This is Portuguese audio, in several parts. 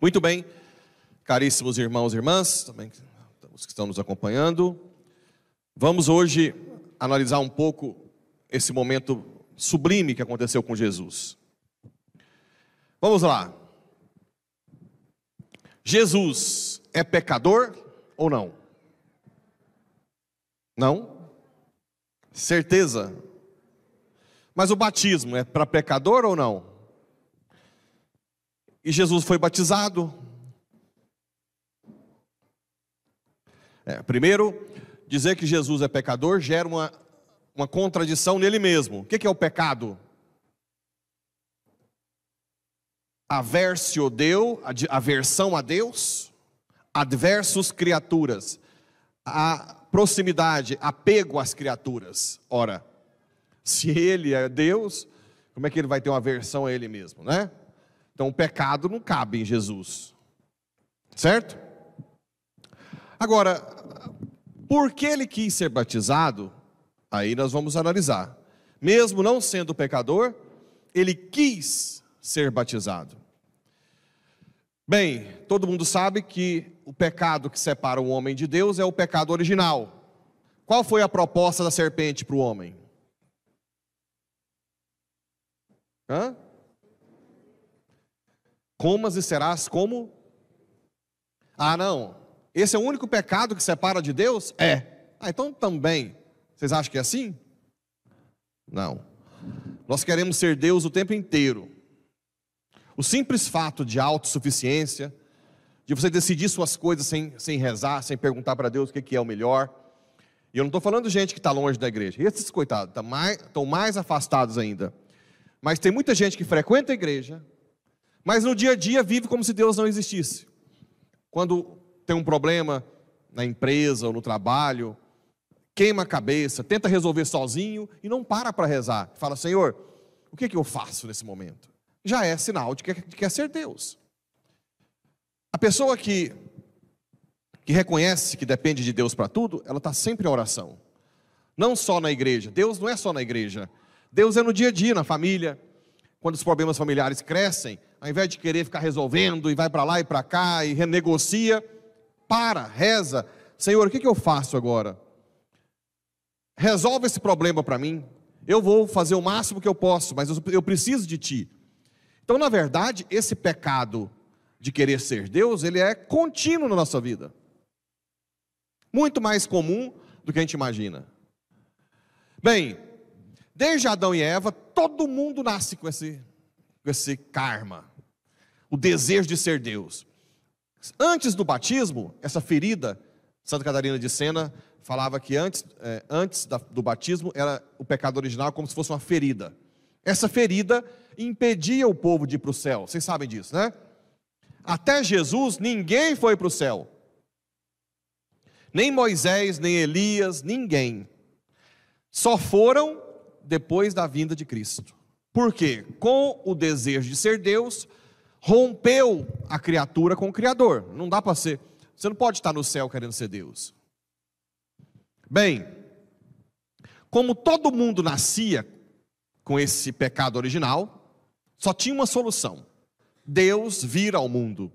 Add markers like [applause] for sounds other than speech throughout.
Muito bem, caríssimos irmãos e irmãs, também os que estão nos acompanhando, vamos hoje analisar um pouco esse momento sublime que aconteceu com Jesus. Vamos lá. Jesus é pecador ou não? Não? Certeza. Mas o batismo é para pecador ou não? E Jesus foi batizado. É, primeiro, dizer que Jesus é pecador gera uma, uma contradição nele mesmo. O que é o pecado? Aversio Deu, aversão a Deus, adversos criaturas, a proximidade, apego às criaturas. Ora, se ele é Deus, como é que ele vai ter uma aversão a ele mesmo, né? Então o pecado não cabe em Jesus. Certo? Agora, por que ele quis ser batizado? Aí nós vamos analisar. Mesmo não sendo pecador, ele quis ser batizado. Bem, todo mundo sabe que o pecado que separa o homem de Deus é o pecado original. Qual foi a proposta da serpente para o homem? Hã? comas e serás como. Ah, não. Esse é o único pecado que separa de Deus? É. Ah, então também. Vocês acham que é assim? Não. Nós queremos ser Deus o tempo inteiro. O simples fato de autossuficiência, de você decidir suas coisas sem, sem rezar, sem perguntar para Deus o que, que é o melhor. E eu não estou falando de gente que está longe da igreja. Esses coitados estão mais, estão mais afastados ainda. Mas tem muita gente que frequenta a igreja, mas no dia a dia vive como se Deus não existisse. Quando tem um problema na empresa ou no trabalho, queima a cabeça, tenta resolver sozinho e não para para rezar. Fala, Senhor, o que, é que eu faço nesse momento? Já é sinal de que quer ser Deus. A pessoa que, que reconhece que depende de Deus para tudo, ela está sempre em oração. Não só na igreja. Deus não é só na igreja. Deus é no dia a dia, na família. Quando os problemas familiares crescem, ao invés de querer ficar resolvendo e vai para lá e para cá e renegocia, para, reza. Senhor, o que, que eu faço agora? Resolve esse problema para mim. Eu vou fazer o máximo que eu posso, mas eu, eu preciso de ti. Então, na verdade, esse pecado de querer ser Deus, ele é contínuo na nossa vida. Muito mais comum do que a gente imagina. Bem, desde Adão e Eva, todo mundo nasce com esse, com esse karma o desejo de ser Deus. Antes do batismo, essa ferida, Santa Catarina de Sena falava que antes, é, antes da, do batismo era o pecado original como se fosse uma ferida. Essa ferida impedia o povo de ir para o céu. Vocês sabem disso, né? Até Jesus, ninguém foi para o céu. Nem Moisés, nem Elias, ninguém. Só foram depois da vinda de Cristo. Por quê? Com o desejo de ser Deus, rompeu a criatura com o Criador. Não dá para ser. Você não pode estar no céu querendo ser Deus. Bem, como todo mundo nascia com esse pecado original, só tinha uma solução: Deus vir ao mundo.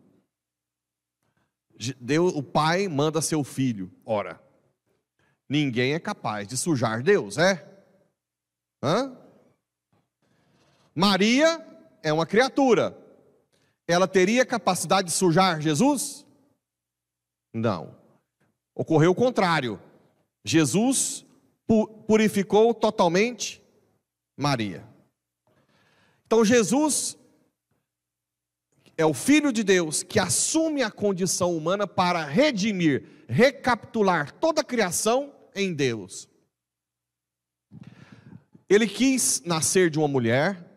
Deus, o Pai manda seu filho. Ora, ninguém é capaz de sujar Deus, é? Hã? Maria é uma criatura, ela teria capacidade de sujar Jesus? Não. Ocorreu o contrário. Jesus purificou totalmente Maria. Então Jesus é o Filho de Deus que assume a condição humana para redimir, recapitular toda a criação em Deus. Ele quis nascer de uma mulher,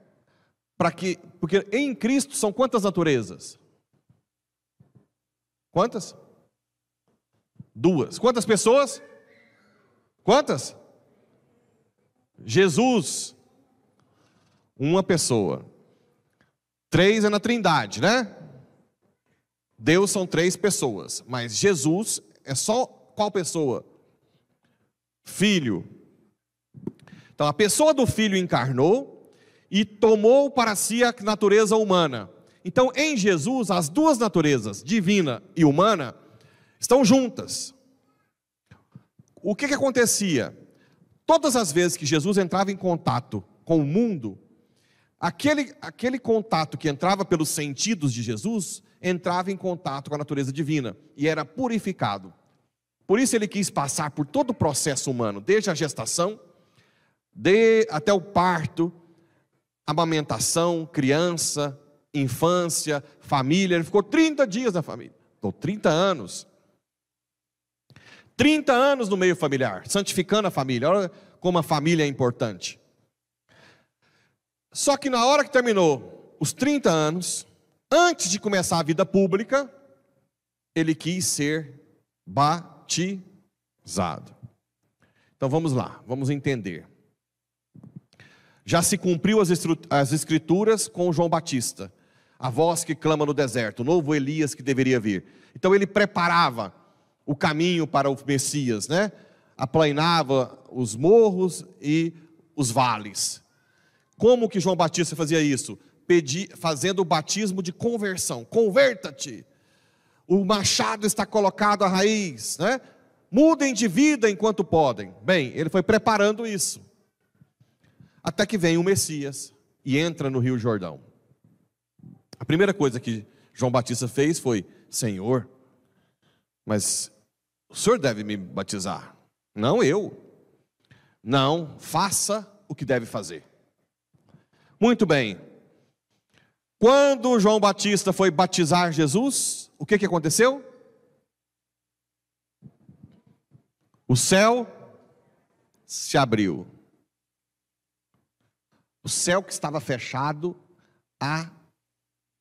para que, porque em Cristo são quantas naturezas? Quantas? Duas. Quantas pessoas? Quantas? Jesus, uma pessoa. Três é na Trindade, né? Deus são três pessoas, mas Jesus é só qual pessoa? Filho. Então a pessoa do filho encarnou e tomou para si a natureza humana. Então em Jesus as duas naturezas, divina e humana, estão juntas. O que, que acontecia? Todas as vezes que Jesus entrava em contato com o mundo, aquele, aquele contato que entrava pelos sentidos de Jesus, entrava em contato com a natureza divina e era purificado. Por isso ele quis passar por todo o processo humano, desde a gestação, de, até o parto, amamentação, criança, infância, família. Ele ficou 30 dias na família, ficou 30 anos. 30 anos no meio familiar, santificando a família. Olha como a família é importante. Só que na hora que terminou os 30 anos, antes de começar a vida pública, ele quis ser batizado. Então vamos lá, vamos entender. Já se cumpriu as escrituras com João Batista, a voz que clama no deserto, o novo Elias que deveria vir. Então ele preparava o caminho para o Messias, né? Aplainava os morros e os vales. Como que João Batista fazia isso? Pedi, fazendo o batismo de conversão. Converta-te. O machado está colocado à raiz, né? Mudem de vida enquanto podem. Bem, ele foi preparando isso. Até que vem o Messias e entra no Rio Jordão. A primeira coisa que João Batista fez foi: Senhor, mas o senhor deve me batizar, não eu. Não, faça o que deve fazer. Muito bem. Quando João Batista foi batizar Jesus, o que, que aconteceu? O céu se abriu. O céu que estava fechado há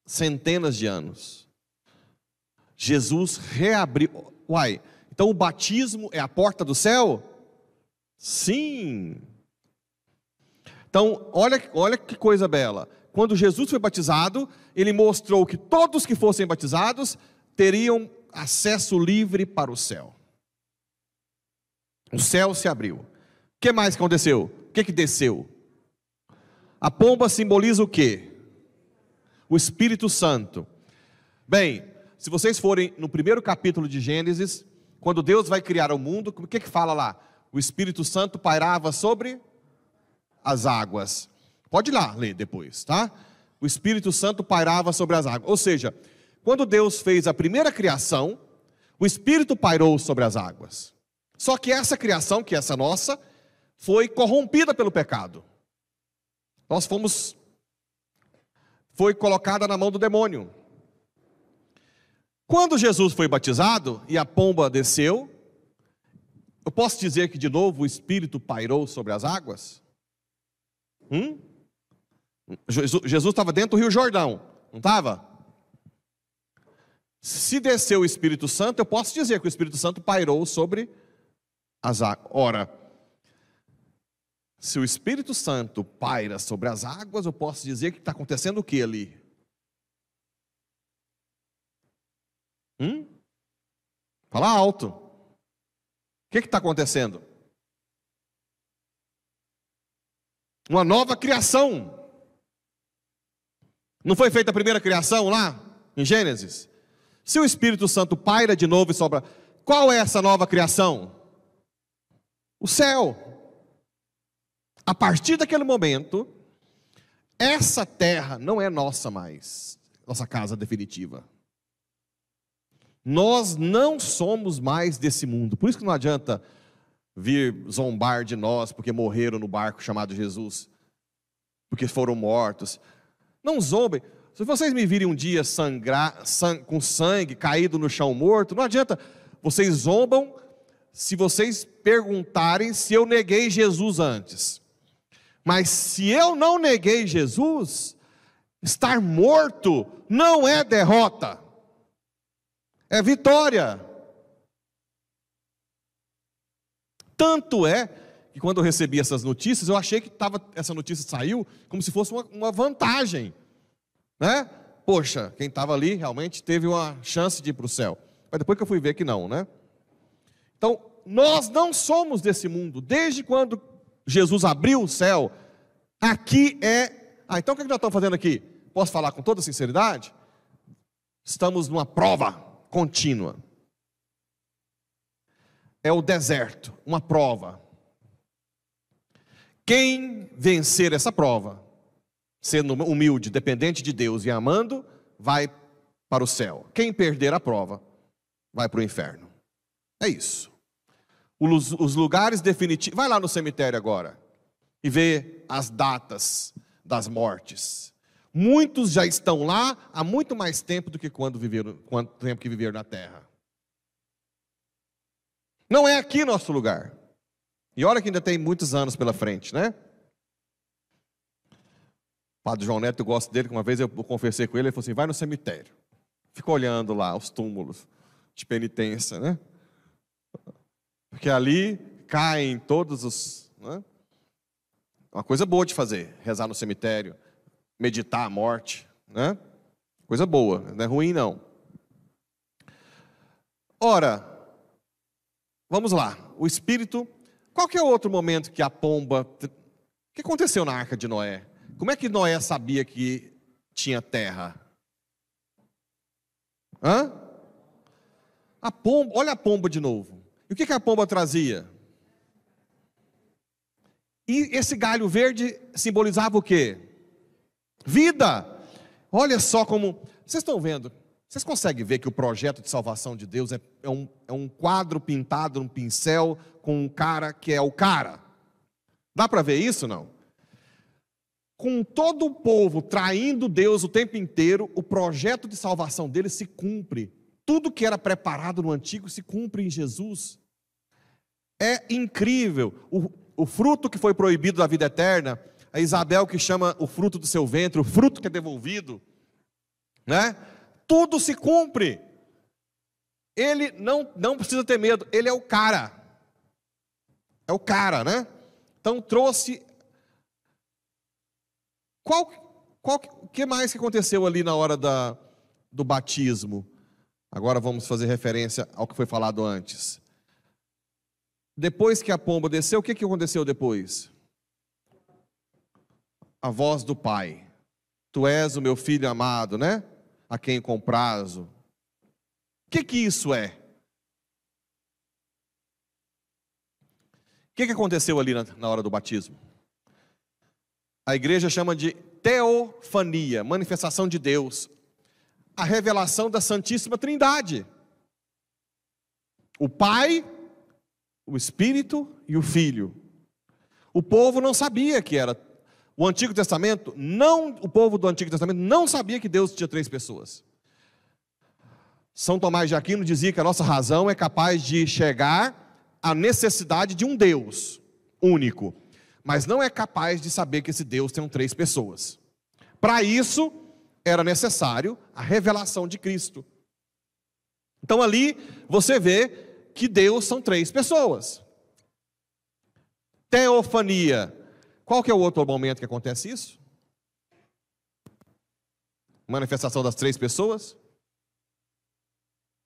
centenas de anos. Jesus reabriu. Uai, então o batismo é a porta do céu? Sim. Então, olha, olha que coisa bela. Quando Jesus foi batizado, ele mostrou que todos que fossem batizados teriam acesso livre para o céu. O céu se abriu. O que mais aconteceu? O que, que desceu? A pomba simboliza o quê? O Espírito Santo. Bem, se vocês forem no primeiro capítulo de Gênesis, quando Deus vai criar o mundo, o que que fala lá? O Espírito Santo pairava sobre as águas. Pode ir lá ler depois, tá? O Espírito Santo pairava sobre as águas. Ou seja, quando Deus fez a primeira criação, o Espírito pairou sobre as águas. Só que essa criação, que é essa nossa, foi corrompida pelo pecado. Nós fomos foi colocada na mão do demônio. Quando Jesus foi batizado e a pomba desceu, eu posso dizer que de novo o Espírito pairou sobre as águas? Hum? Jesus estava dentro do Rio Jordão, não estava? Se desceu o Espírito Santo, eu posso dizer que o Espírito Santo pairou sobre as águas. Ora, se o Espírito Santo paira sobre as águas, eu posso dizer que está acontecendo o que ali? Hum? Fala alto. O que está acontecendo? Uma nova criação. Não foi feita a primeira criação lá, em Gênesis? Se o Espírito Santo paira de novo e sobra, qual é essa nova criação? O céu. A partir daquele momento, essa terra não é nossa mais, nossa casa definitiva. Nós não somos mais desse mundo. Por isso que não adianta vir zombar de nós porque morreram no barco chamado Jesus, porque foram mortos. Não zombem. Se vocês me virem um dia sangrar, sang, com sangue caído no chão morto, não adianta. Vocês zombam se vocês perguntarem se eu neguei Jesus antes. Mas se eu não neguei Jesus, estar morto não é derrota é vitória. Tanto é que quando eu recebi essas notícias, eu achei que tava, essa notícia saiu como se fosse uma, uma vantagem. Né? Poxa, quem estava ali realmente teve uma chance de ir para o céu. Mas depois que eu fui ver que não, né? Então, nós não somos desse mundo. Desde quando Jesus abriu o céu, aqui é. Ah, então o que nós estamos fazendo aqui? Posso falar com toda sinceridade? Estamos numa prova contínua. É o deserto, uma prova. Quem vencer essa prova, sendo humilde, dependente de Deus e amando, vai para o céu. Quem perder a prova, vai para o inferno. É isso. Os, lugares definitivos. Vai lá no cemitério agora e vê as datas das mortes. Muitos já estão lá há muito mais tempo do que quando viveram, quanto tempo que viveram na terra. Não é aqui nosso lugar. E olha que ainda tem muitos anos pela frente, né? O padre João Neto, eu gosto dele, que uma vez eu conversei com ele, ele falou assim: vai no cemitério. Fica olhando lá os túmulos de penitência, né? Porque ali caem todos os. Né? Uma coisa boa de fazer, rezar no cemitério, meditar a morte, né? Coisa boa, não é ruim não. Ora, vamos lá. O Espírito qual que é o outro momento que a pomba. O que aconteceu na arca de Noé? Como é que Noé sabia que tinha terra? Hã? A pomba, olha a pomba de novo. E o que, que a pomba trazia? E esse galho verde simbolizava o quê? Vida. Olha só como. Vocês estão vendo? Vocês conseguem ver que o projeto de salvação de Deus é, é, um, é um quadro pintado num pincel com um cara que é o cara. Dá para ver isso não? Com todo o povo traindo Deus o tempo inteiro, o projeto de salvação dele se cumpre. Tudo que era preparado no antigo se cumpre em Jesus. É incrível. O, o fruto que foi proibido da vida eterna, a Isabel que chama o fruto do seu ventre, o fruto que é devolvido, né? Tudo se cumpre. Ele não, não precisa ter medo, ele é o cara. É o cara, né? Então trouxe. Qual, qual, o que mais que aconteceu ali na hora da, do batismo? Agora vamos fazer referência ao que foi falado antes. Depois que a pomba desceu, o que, que aconteceu depois? A voz do Pai. Tu és o meu filho amado, né? A quem comprazo. O que, que isso é? O que, que aconteceu ali na, na hora do batismo? A igreja chama de teofania, manifestação de Deus, a revelação da Santíssima Trindade. O Pai, o Espírito e o Filho. O povo não sabia que era. O Antigo Testamento, não, o povo do Antigo Testamento não sabia que Deus tinha três pessoas. São Tomás de Aquino dizia que a nossa razão é capaz de chegar a necessidade de um Deus único, mas não é capaz de saber que esse Deus tem três pessoas. Para isso, era necessário a revelação de Cristo. Então ali você vê que Deus são três pessoas. Teofania. Qual que é o outro momento que acontece isso? Manifestação das três pessoas?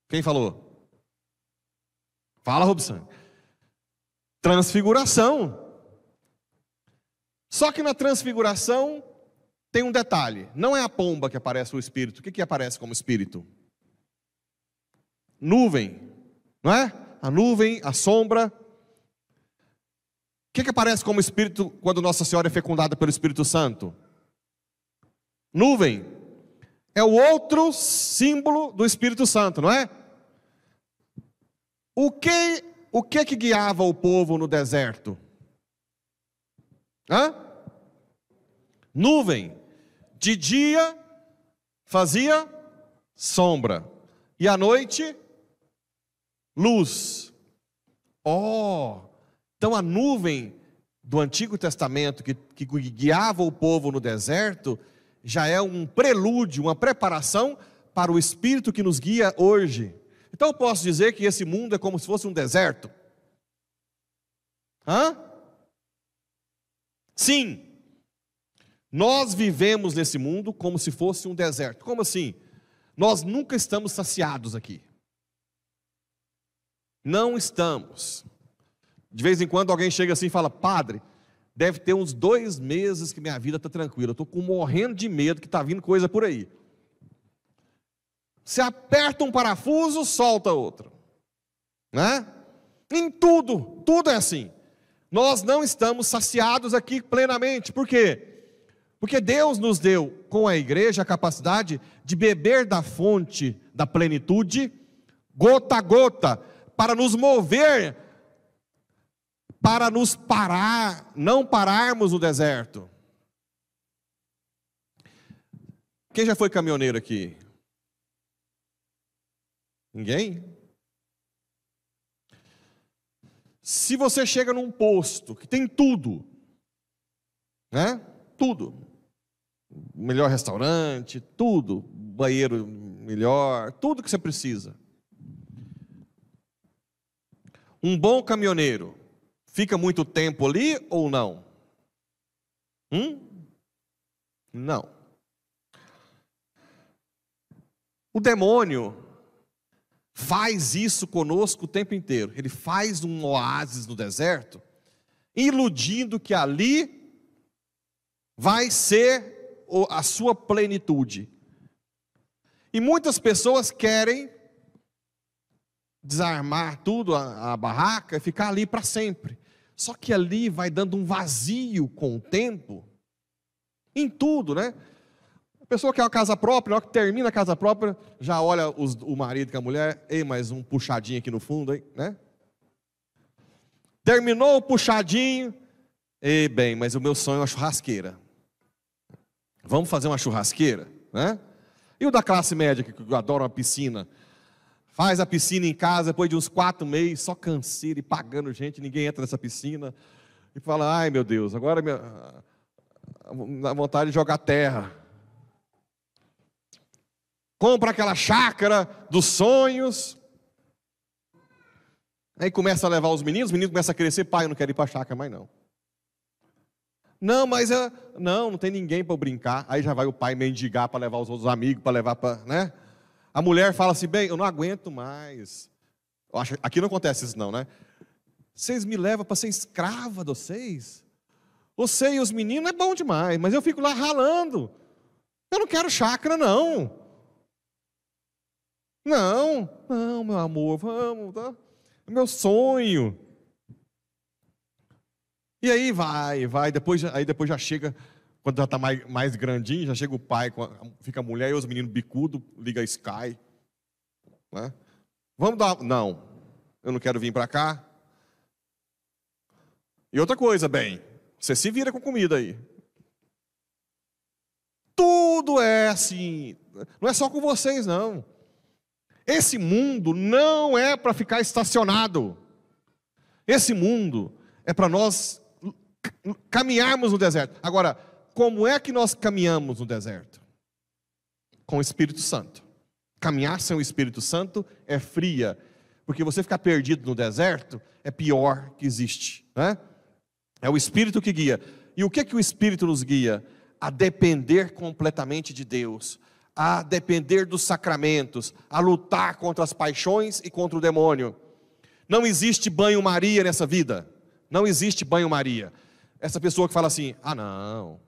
Quem falou? Fala, Robson. Transfiguração. Só que na transfiguração tem um detalhe: não é a pomba que aparece o espírito. O que, que aparece como espírito? Nuvem, não é? A nuvem, a sombra. Que, que aparece como espírito quando Nossa Senhora é fecundada pelo Espírito Santo? Nuvem. É o outro símbolo do Espírito Santo, não é? O que o que que guiava o povo no deserto? Hã? Nuvem. De dia fazia sombra. E à noite, luz. Oh! Então a nuvem do Antigo Testamento que, que guiava o povo no deserto já é um prelúdio, uma preparação para o Espírito que nos guia hoje. Então eu posso dizer que esse mundo é como se fosse um deserto? Hã? Sim. Nós vivemos nesse mundo como se fosse um deserto. Como assim? Nós nunca estamos saciados aqui. Não estamos. De vez em quando alguém chega assim e fala: Padre, deve ter uns dois meses que minha vida está tranquila. Eu estou morrendo de medo que está vindo coisa por aí. Você aperta um parafuso, solta outro. Né? Em tudo, tudo é assim. Nós não estamos saciados aqui plenamente. Por quê? Porque Deus nos deu, com a igreja, a capacidade de beber da fonte da plenitude, gota a gota, para nos mover, para nos parar, não pararmos no deserto. Quem já foi caminhoneiro aqui? Ninguém? Se você chega num posto que tem tudo, né? Tudo melhor restaurante, tudo, banheiro melhor, tudo que você precisa. Um bom caminhoneiro fica muito tempo ali ou não? Hum? Não. O demônio faz isso conosco o tempo inteiro. Ele faz um oásis no deserto, iludindo que ali vai ser a sua plenitude. E muitas pessoas querem desarmar tudo, a, a barraca, e ficar ali para sempre. Só que ali vai dando um vazio com o tempo, em tudo, né? A pessoa quer uma casa própria, na hora que termina a casa própria, já olha os, o marido com a mulher, ei, mais um puxadinho aqui no fundo, hein, né? Terminou o puxadinho, ei, bem, mas o meu sonho é uma churrasqueira. Vamos fazer uma churrasqueira, né? E o da classe média, que adora uma piscina? Faz a piscina em casa, depois de uns quatro meses, só canseira e pagando gente, ninguém entra nessa piscina. E fala, ai meu Deus, agora minha... dá vontade de jogar terra. Compra aquela chácara dos sonhos. Aí começa a levar os meninos, os meninos começam a crescer, pai, eu não quero ir para a chácara mais não. Não, mas eu, não, não tem ninguém para brincar. Aí já vai o pai mendigar para levar os outros amigos, para levar para, né? A mulher fala assim: "Bem, eu não aguento mais". Acho, aqui não acontece isso não, né? Vocês me levam para ser escrava de vocês? Você e os meninos é bom demais, mas eu fico lá ralando. Eu não quero chácara não. Não, não, meu amor, vamos, tá? É meu sonho. E aí vai, vai, depois, aí depois já chega, quando já está mais, mais grandinho, já chega o pai, fica a mulher e os meninos bicudo, liga Sky. Né? Vamos dar. Não, eu não quero vir para cá. E outra coisa, bem, você se vira com comida aí. Tudo é assim. Não é só com vocês, não. Esse mundo não é para ficar estacionado. Esse mundo é para nós caminharmos no deserto. Agora, como é que nós caminhamos no deserto? Com o Espírito Santo. Caminhar sem o Espírito Santo é fria, porque você ficar perdido no deserto é pior que existe, né? É o Espírito que guia. E o que é que o Espírito nos guia? A depender completamente de Deus, a depender dos sacramentos, a lutar contra as paixões e contra o demônio. Não existe banho-maria nessa vida. Não existe banho-maria. Essa pessoa que fala assim: ah, não.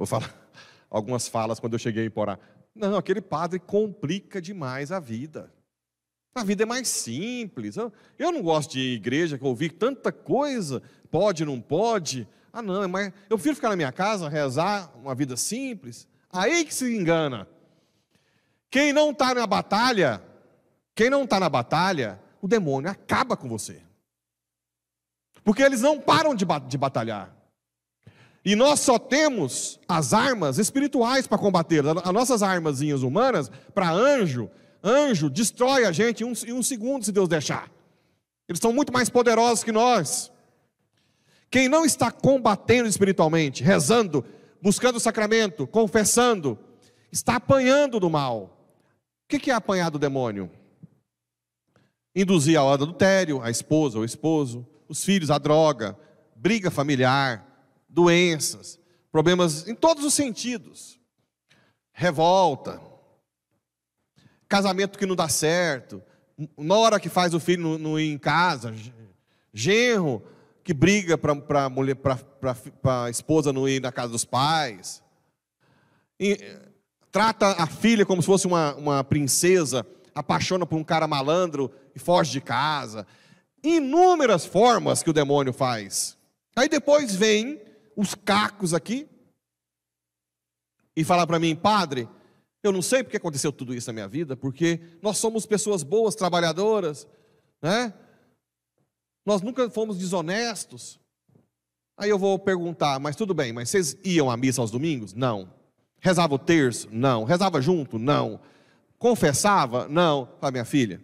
Vou falar [laughs] algumas falas quando eu cheguei em Porá. Não, aquele padre complica demais a vida. A vida é mais simples. Eu não gosto de igreja que ouvir tanta coisa, pode, não pode. Ah, não, é mais... eu prefiro ficar na minha casa, rezar uma vida simples. Aí que se engana. Quem não está na batalha, quem não está na batalha, o demônio acaba com você. Porque eles não param de, de batalhar. E nós só temos as armas espirituais para combater. As nossas armazinhas humanas, para anjo, anjo destrói a gente em um, em um segundo, se Deus deixar. Eles são muito mais poderosos que nós. Quem não está combatendo espiritualmente, rezando, buscando o sacramento, confessando, está apanhando do mal. O que é apanhar do demônio? Induzir ao adultério, a esposa ou esposo, os filhos, a droga, briga familiar, doenças, problemas em todos os sentidos, revolta, casamento que não dá certo, nora que faz o filho não ir em casa, genro que briga para mulher, para a esposa não ir na casa dos pais, e, trata a filha como se fosse uma, uma princesa, apaixona por um cara malandro e foge de casa. Inúmeras formas que o demônio faz. Aí depois vem os cacos aqui e fala para mim, padre, eu não sei porque aconteceu tudo isso na minha vida, porque nós somos pessoas boas, trabalhadoras, né? Nós nunca fomos desonestos. Aí eu vou perguntar, mas tudo bem, mas vocês iam à missa aos domingos? Não. Rezava o terço? Não. Rezava junto? Não. Confessava? Não. Fala, minha filha,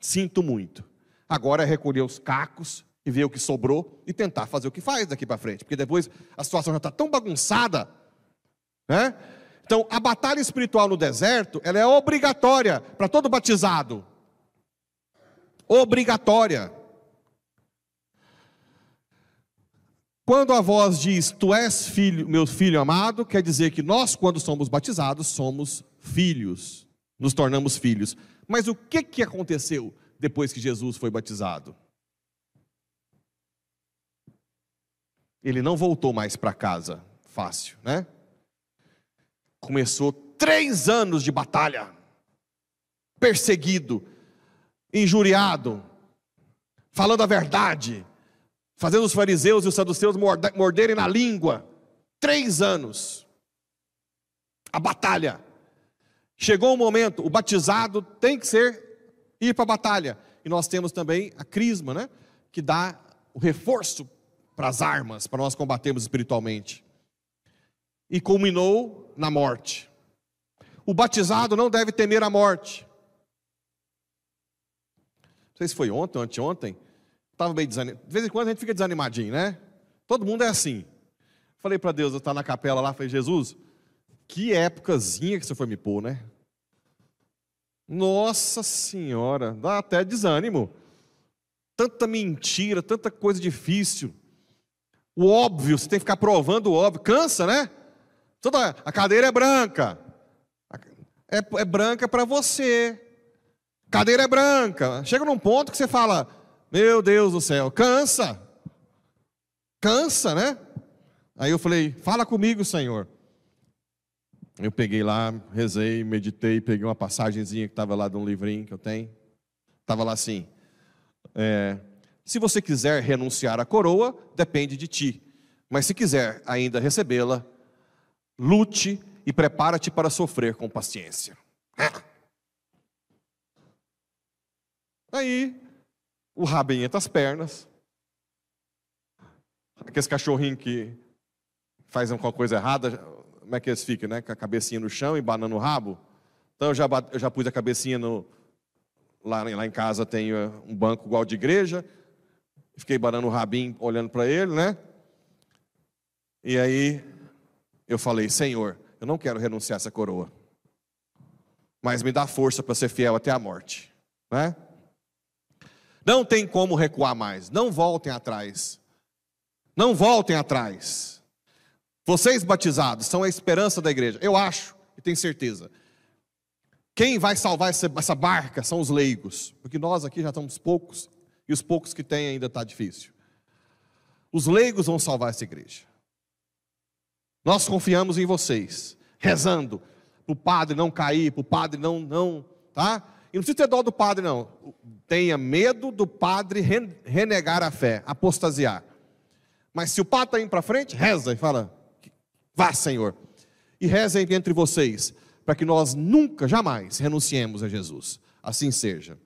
sinto muito. Agora é recolher os cacos e ver o que sobrou e tentar fazer o que faz daqui para frente, porque depois a situação já está tão bagunçada, né? Então, a batalha espiritual no deserto, ela é obrigatória para todo batizado. Obrigatória. Quando a voz diz, Tu és filho, meu filho amado, quer dizer que nós, quando somos batizados, somos filhos, nos tornamos filhos. Mas o que, que aconteceu depois que Jesus foi batizado? Ele não voltou mais para casa, fácil, né? Começou três anos de batalha, perseguido, injuriado, falando a verdade, fazendo os fariseus e os saduceus morderem na língua. Três anos. A batalha. Chegou o um momento, o batizado tem que ser ir para a batalha. E nós temos também a crisma, né? Que dá o reforço para as armas, para nós combatermos espiritualmente. E culminou na morte. O batizado não deve temer a morte. Não sei se foi ontem ou anteontem, Estava meio desanimado. De vez em quando a gente fica desanimadinho, né? Todo mundo é assim. Falei para Deus, eu estava na capela lá, falei, Jesus, que épocazinha que você foi me pôr, né? Nossa Senhora, dá até desânimo. Tanta mentira, tanta coisa difícil. O óbvio, você tem que ficar provando o óbvio. Cansa, né? Toda, a cadeira é branca. É, é branca para você. Cadeira é branca. Chega num ponto que você fala, meu Deus do céu, cansa. Cansa, né? Aí eu falei: Fala comigo, Senhor. Eu peguei lá, rezei, meditei, peguei uma passagenzinha que estava lá de um livrinho que eu tenho. Estava lá assim: é, Se você quiser renunciar à coroa, depende de ti. Mas se quiser ainda recebê-la, lute e prepara-te para sofrer com paciência. Aí o rabo entre as pernas. Aqueles cachorrinhos que fazem alguma coisa errada, como é que eles ficam, né? Com a cabecinha no chão e banando o rabo. Então eu já, eu já pus a cabecinha no. Lá, lá em casa tem eh, um banco igual de igreja. Fiquei banando o rabinho, olhando para ele, né? E aí eu falei, Senhor, eu não quero renunciar a essa coroa. Mas me dá força para ser fiel até a morte. Né? Não tem como recuar mais. Não voltem atrás. Não voltem atrás. Vocês batizados são a esperança da igreja. Eu acho e tenho certeza. Quem vai salvar essa barca são os leigos, porque nós aqui já estamos poucos e os poucos que têm ainda está difícil. Os leigos vão salvar essa igreja. Nós confiamos em vocês, rezando para o padre não cair, para o padre não, não, tá? E não precisa ter dó do padre, não. Tenha medo do padre renegar a fé, apostasiar. Mas se o padre está indo para frente, reza e fala: Vá, Senhor. E reza entre vocês, para que nós nunca, jamais renunciemos a Jesus. Assim seja.